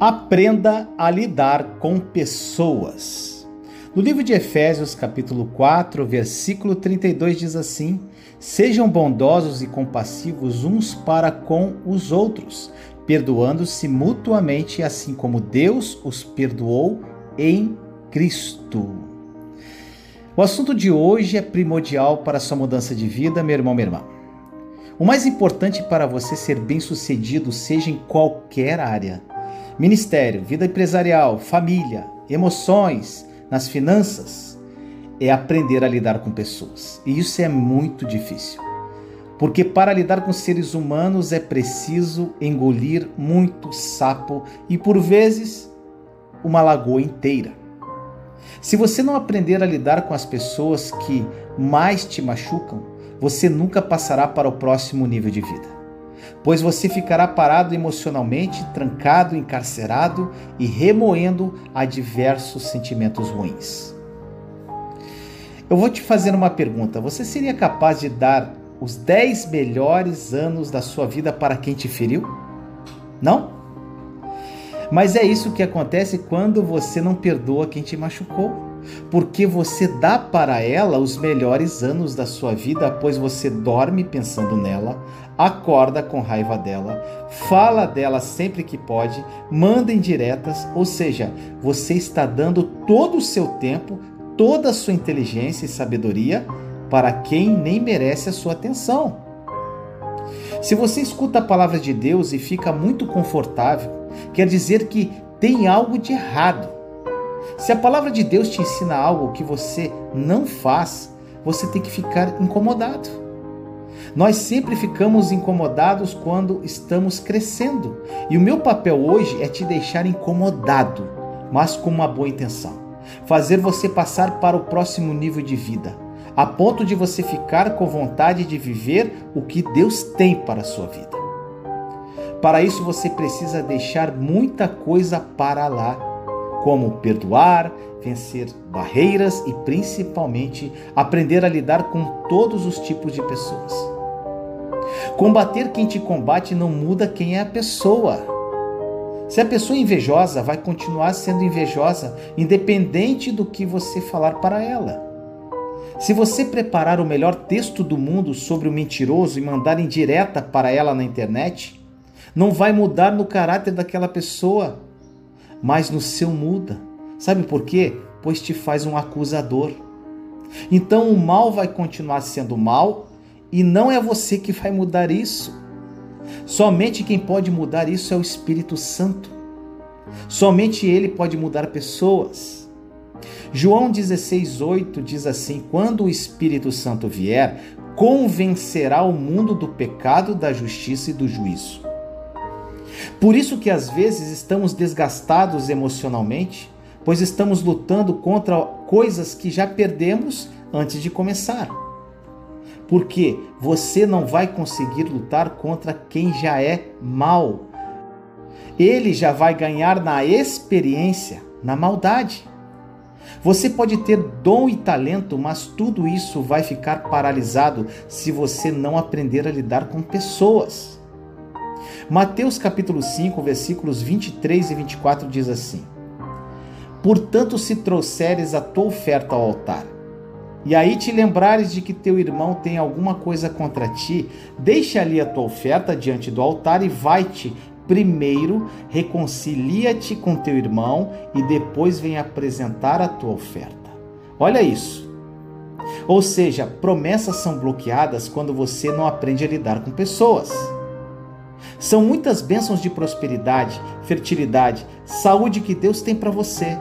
Aprenda a lidar com pessoas. No livro de Efésios, capítulo 4, versículo 32 diz assim: Sejam bondosos e compassivos uns para com os outros, perdoando-se mutuamente, assim como Deus os perdoou em Cristo. O assunto de hoje é primordial para sua mudança de vida, meu irmão, minha irmã. O mais importante para você ser bem-sucedido, seja em qualquer área, Ministério, vida empresarial, família, emoções, nas finanças, é aprender a lidar com pessoas. E isso é muito difícil. Porque para lidar com seres humanos é preciso engolir muito sapo e por vezes uma lagoa inteira. Se você não aprender a lidar com as pessoas que mais te machucam, você nunca passará para o próximo nível de vida pois você ficará parado emocionalmente, trancado, encarcerado e remoendo a diversos sentimentos ruins. Eu vou te fazer uma pergunta: você seria capaz de dar os 10 melhores anos da sua vida para quem te feriu? Não? Mas é isso que acontece quando você não perdoa quem te machucou porque você dá para ela os melhores anos da sua vida, pois você dorme pensando nela, acorda com raiva dela, fala dela sempre que pode, manda indiretas, ou seja, você está dando todo o seu tempo, toda a sua inteligência e sabedoria para quem nem merece a sua atenção. Se você escuta a palavra de Deus e fica muito confortável, quer dizer que tem algo de errado. Se a palavra de Deus te ensina algo que você não faz, você tem que ficar incomodado. Nós sempre ficamos incomodados quando estamos crescendo. E o meu papel hoje é te deixar incomodado, mas com uma boa intenção. Fazer você passar para o próximo nível de vida, a ponto de você ficar com vontade de viver o que Deus tem para a sua vida. Para isso você precisa deixar muita coisa para lá como perdoar, vencer barreiras e principalmente aprender a lidar com todos os tipos de pessoas. Combater quem te combate não muda quem é a pessoa. Se a pessoa é invejosa, vai continuar sendo invejosa, independente do que você falar para ela. Se você preparar o melhor texto do mundo sobre o mentiroso e mandar em direta para ela na internet, não vai mudar no caráter daquela pessoa mas no seu muda. Sabe por quê? Pois te faz um acusador. Então o mal vai continuar sendo mal e não é você que vai mudar isso. Somente quem pode mudar isso é o Espírito Santo. Somente ele pode mudar pessoas. João 16:8 diz assim: Quando o Espírito Santo vier, convencerá o mundo do pecado, da justiça e do juízo. Por isso que às vezes estamos desgastados emocionalmente, pois estamos lutando contra coisas que já perdemos antes de começar. Porque você não vai conseguir lutar contra quem já é mal. Ele já vai ganhar na experiência, na maldade. Você pode ter dom e talento, mas tudo isso vai ficar paralisado se você não aprender a lidar com pessoas. Mateus capítulo 5, versículos 23 e 24 diz assim: Portanto, se trouxeres a tua oferta ao altar, e aí te lembrares de que teu irmão tem alguma coisa contra ti, deixa ali a tua oferta diante do altar e vai-te primeiro reconcilia-te com teu irmão e depois vem apresentar a tua oferta. Olha isso. Ou seja, promessas são bloqueadas quando você não aprende a lidar com pessoas. São muitas bênçãos de prosperidade, fertilidade, saúde que Deus tem para você.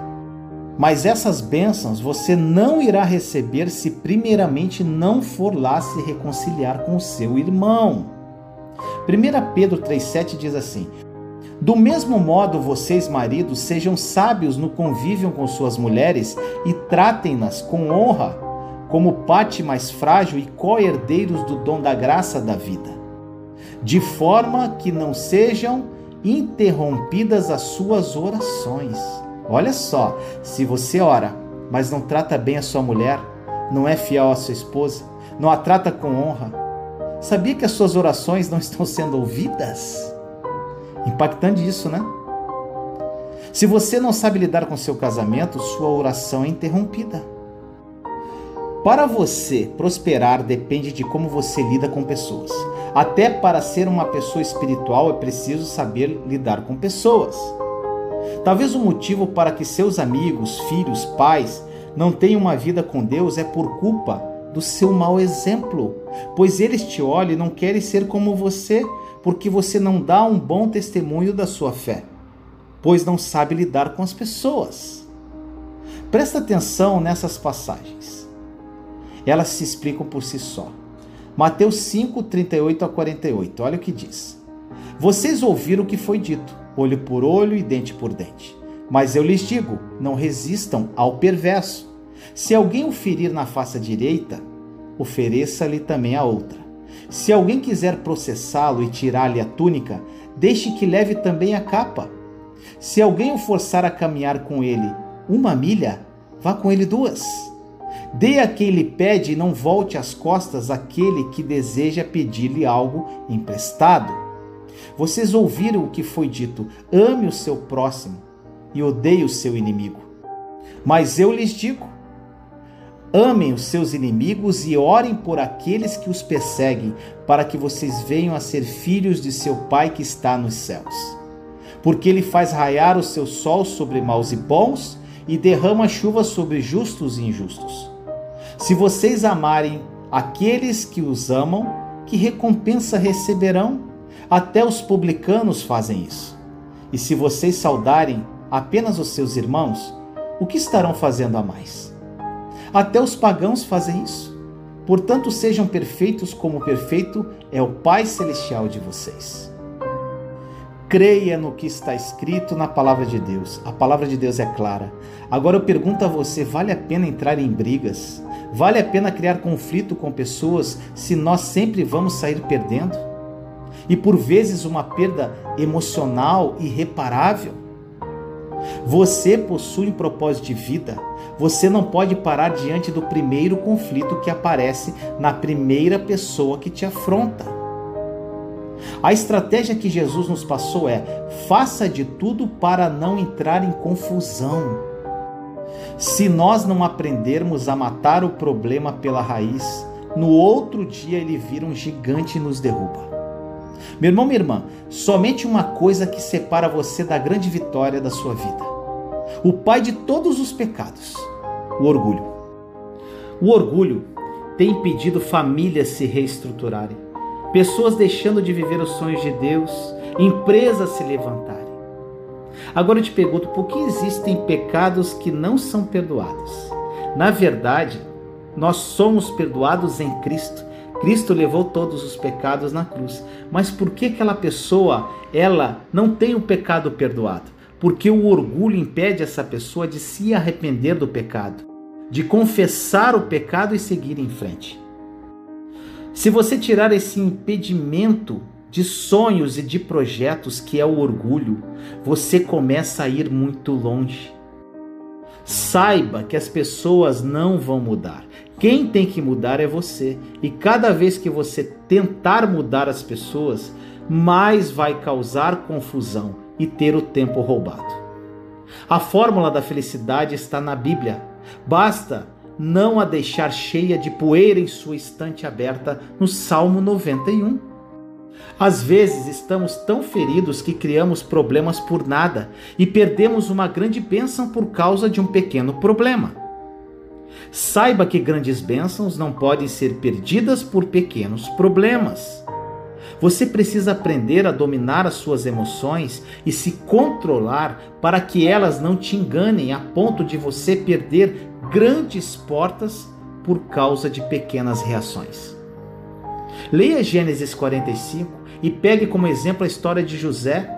Mas essas bênçãos você não irá receber se primeiramente não for lá se reconciliar com o seu irmão. 1 Pedro 3,7 diz assim: Do mesmo modo, vocês, maridos, sejam sábios no convívio com suas mulheres e tratem-nas com honra, como parte mais frágil e co-herdeiros do dom da graça da vida de forma que não sejam interrompidas as suas orações. Olha só, se você ora, mas não trata bem a sua mulher, não é fiel à sua esposa, não a trata com honra, sabia que as suas orações não estão sendo ouvidas? Impactante isso, né? Se você não sabe lidar com seu casamento, sua oração é interrompida. Para você prosperar depende de como você lida com pessoas. Até para ser uma pessoa espiritual é preciso saber lidar com pessoas. Talvez o motivo para que seus amigos, filhos, pais não tenham uma vida com Deus é por culpa do seu mau exemplo, pois eles te olham e não querem ser como você, porque você não dá um bom testemunho da sua fé, pois não sabe lidar com as pessoas. Presta atenção nessas passagens. Elas se explicam por si só. Mateus 5, 38 a 48. Olha o que diz. Vocês ouviram o que foi dito, olho por olho e dente por dente. Mas eu lhes digo: não resistam ao perverso. Se alguém o ferir na face direita, ofereça-lhe também a outra. Se alguém quiser processá-lo e tirar-lhe a túnica, deixe que leve também a capa. Se alguém o forçar a caminhar com ele uma milha, vá com ele duas. Dê a quem lhe pede e não volte as costas àquele que deseja pedir-lhe algo emprestado. Vocês ouviram o que foi dito: ame o seu próximo e odeie o seu inimigo. Mas eu lhes digo: Amem os seus inimigos e orem por aqueles que os perseguem, para que vocês venham a ser filhos de seu Pai que está nos céus. Porque ele faz raiar o seu sol sobre maus e bons e derrama chuva sobre justos e injustos. Se vocês amarem aqueles que os amam, que recompensa receberão? Até os publicanos fazem isso. E se vocês saudarem apenas os seus irmãos, o que estarão fazendo a mais? Até os pagãos fazem isso. Portanto, sejam perfeitos como perfeito é o Pai Celestial de vocês. Creia no que está escrito na palavra de Deus. A palavra de Deus é clara. Agora eu pergunto a você: vale a pena entrar em brigas? Vale a pena criar conflito com pessoas se nós sempre vamos sair perdendo? E por vezes uma perda emocional irreparável? Você possui um propósito de vida. Você não pode parar diante do primeiro conflito que aparece na primeira pessoa que te afronta. A estratégia que Jesus nos passou é: faça de tudo para não entrar em confusão. Se nós não aprendermos a matar o problema pela raiz, no outro dia ele vira um gigante e nos derruba. Meu irmão, minha irmã, somente uma coisa que separa você da grande vitória da sua vida: o pai de todos os pecados o orgulho. O orgulho tem impedido famílias se reestruturarem, pessoas deixando de viver os sonhos de Deus, empresas se levantarem. Agora eu te pergunto, por que existem pecados que não são perdoados? Na verdade, nós somos perdoados em Cristo. Cristo levou todos os pecados na cruz. Mas por que aquela pessoa, ela não tem o pecado perdoado? Porque o orgulho impede essa pessoa de se arrepender do pecado de confessar o pecado e seguir em frente. Se você tirar esse impedimento de sonhos e de projetos que é o orgulho, você começa a ir muito longe. Saiba que as pessoas não vão mudar. Quem tem que mudar é você. E cada vez que você tentar mudar as pessoas, mais vai causar confusão e ter o tempo roubado. A fórmula da felicidade está na Bíblia. Basta não a deixar cheia de poeira em sua estante aberta no Salmo 91. Às vezes estamos tão feridos que criamos problemas por nada e perdemos uma grande bênção por causa de um pequeno problema. Saiba que grandes bênçãos não podem ser perdidas por pequenos problemas. Você precisa aprender a dominar as suas emoções e se controlar para que elas não te enganem a ponto de você perder grandes portas por causa de pequenas reações. Leia Gênesis 45 e pegue como exemplo a história de José.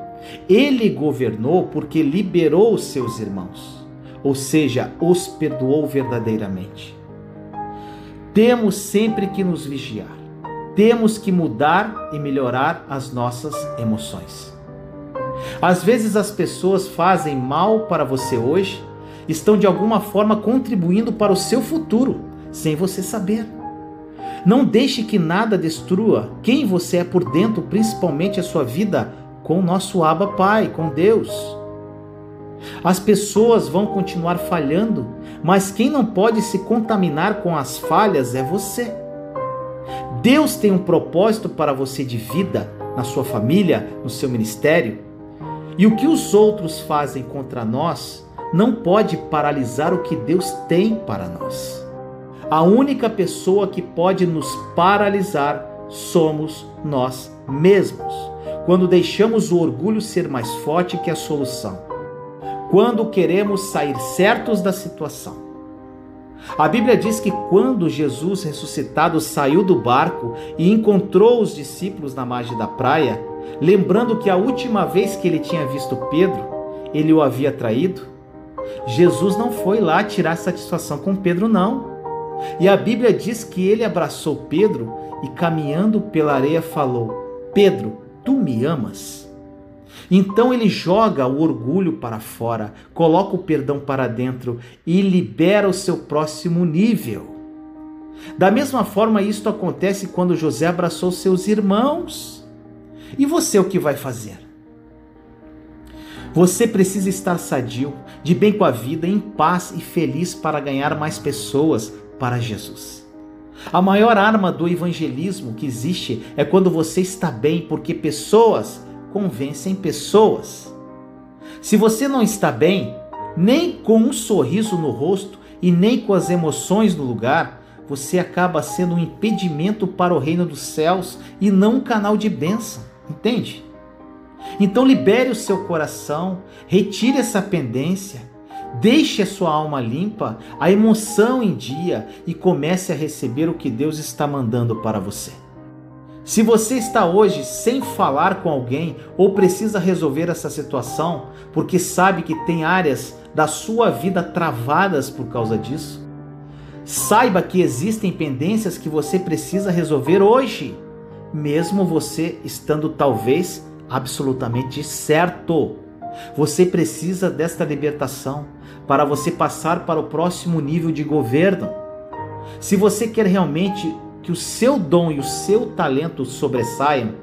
Ele governou porque liberou os seus irmãos, ou seja, os perdoou verdadeiramente. Temos sempre que nos vigiar temos que mudar e melhorar as nossas emoções. Às vezes as pessoas fazem mal para você hoje, estão de alguma forma contribuindo para o seu futuro, sem você saber. Não deixe que nada destrua quem você é por dentro, principalmente a sua vida com o nosso Abba Pai, com Deus. As pessoas vão continuar falhando, mas quem não pode se contaminar com as falhas é você. Deus tem um propósito para você de vida, na sua família, no seu ministério. E o que os outros fazem contra nós não pode paralisar o que Deus tem para nós. A única pessoa que pode nos paralisar somos nós mesmos, quando deixamos o orgulho ser mais forte que a solução quando queremos sair certos da situação. A Bíblia diz que quando Jesus ressuscitado saiu do barco e encontrou os discípulos na margem da praia, lembrando que a última vez que ele tinha visto Pedro, ele o havia traído, Jesus não foi lá tirar satisfação com Pedro, não. E a Bíblia diz que ele abraçou Pedro e, caminhando pela areia, falou: Pedro, tu me amas? Então ele joga o orgulho para fora, coloca o perdão para dentro e libera o seu próximo nível. Da mesma forma, isto acontece quando José abraçou seus irmãos. E você o que vai fazer? Você precisa estar sadio, de bem com a vida, em paz e feliz para ganhar mais pessoas para Jesus. A maior arma do evangelismo que existe é quando você está bem, porque pessoas convencem pessoas. Se você não está bem, nem com um sorriso no rosto e nem com as emoções no lugar, você acaba sendo um impedimento para o reino dos céus e não um canal de bênção, entende? Então libere o seu coração, retire essa pendência, deixe a sua alma limpa, a emoção em dia e comece a receber o que Deus está mandando para você. Se você está hoje sem falar com alguém ou precisa resolver essa situação porque sabe que tem áreas da sua vida travadas por causa disso, saiba que existem pendências que você precisa resolver hoje, mesmo você estando talvez absolutamente certo. Você precisa desta libertação para você passar para o próximo nível de governo. Se você quer realmente que o seu dom e o seu talento sobressaiam,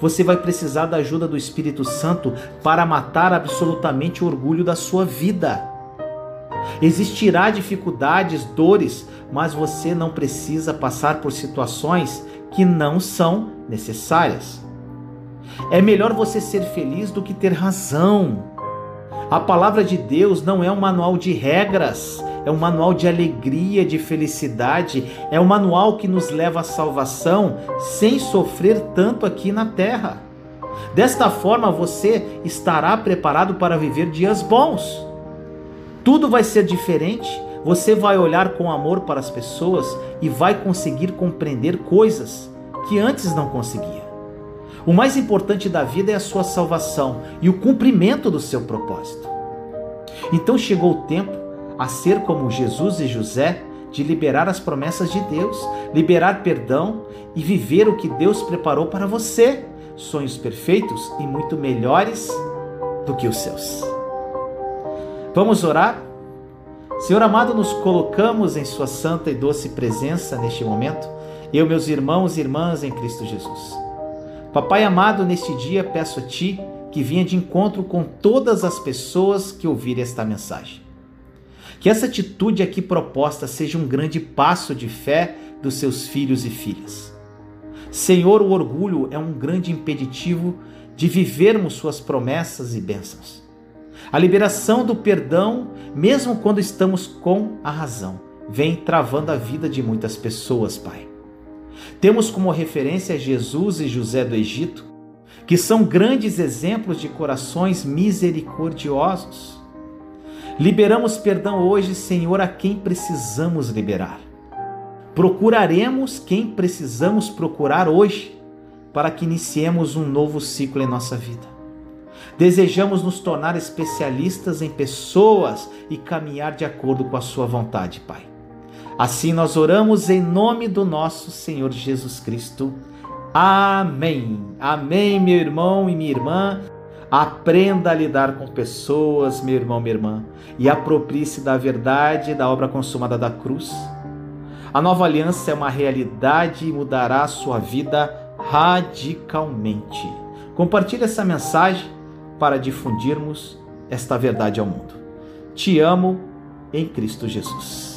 você vai precisar da ajuda do Espírito Santo para matar absolutamente o orgulho da sua vida. Existirá dificuldades, dores, mas você não precisa passar por situações que não são necessárias. É melhor você ser feliz do que ter razão. A palavra de Deus não é um manual de regras, é um manual de alegria, de felicidade, é um manual que nos leva à salvação sem sofrer tanto aqui na terra. Desta forma você estará preparado para viver dias bons. Tudo vai ser diferente, você vai olhar com amor para as pessoas e vai conseguir compreender coisas que antes não conseguia. O mais importante da vida é a sua salvação e o cumprimento do seu propósito. Então chegou o tempo a ser como Jesus e José, de liberar as promessas de Deus, liberar perdão e viver o que Deus preparou para você. Sonhos perfeitos e muito melhores do que os seus. Vamos orar? Senhor amado, nos colocamos em Sua santa e doce presença neste momento, eu, meus irmãos e irmãs em Cristo Jesus. Papai amado, neste dia peço a Ti que vinha de encontro com todas as pessoas que ouvirem esta mensagem. Que essa atitude aqui proposta seja um grande passo de fé dos seus filhos e filhas. Senhor, o orgulho é um grande impeditivo de vivermos suas promessas e bênçãos. A liberação do perdão, mesmo quando estamos com a razão, vem travando a vida de muitas pessoas, Pai. Temos como referência Jesus e José do Egito, que são grandes exemplos de corações misericordiosos. Liberamos perdão hoje, Senhor, a quem precisamos liberar. Procuraremos quem precisamos procurar hoje para que iniciemos um novo ciclo em nossa vida. Desejamos nos tornar especialistas em pessoas e caminhar de acordo com a Sua vontade, Pai. Assim nós oramos em nome do nosso Senhor Jesus Cristo. Amém. Amém, meu irmão e minha irmã. Aprenda a lidar com pessoas, meu irmão, minha irmã, e aproprie-se da verdade da obra consumada da cruz. A nova aliança é uma realidade e mudará a sua vida radicalmente. Compartilhe essa mensagem para difundirmos esta verdade ao mundo. Te amo em Cristo Jesus.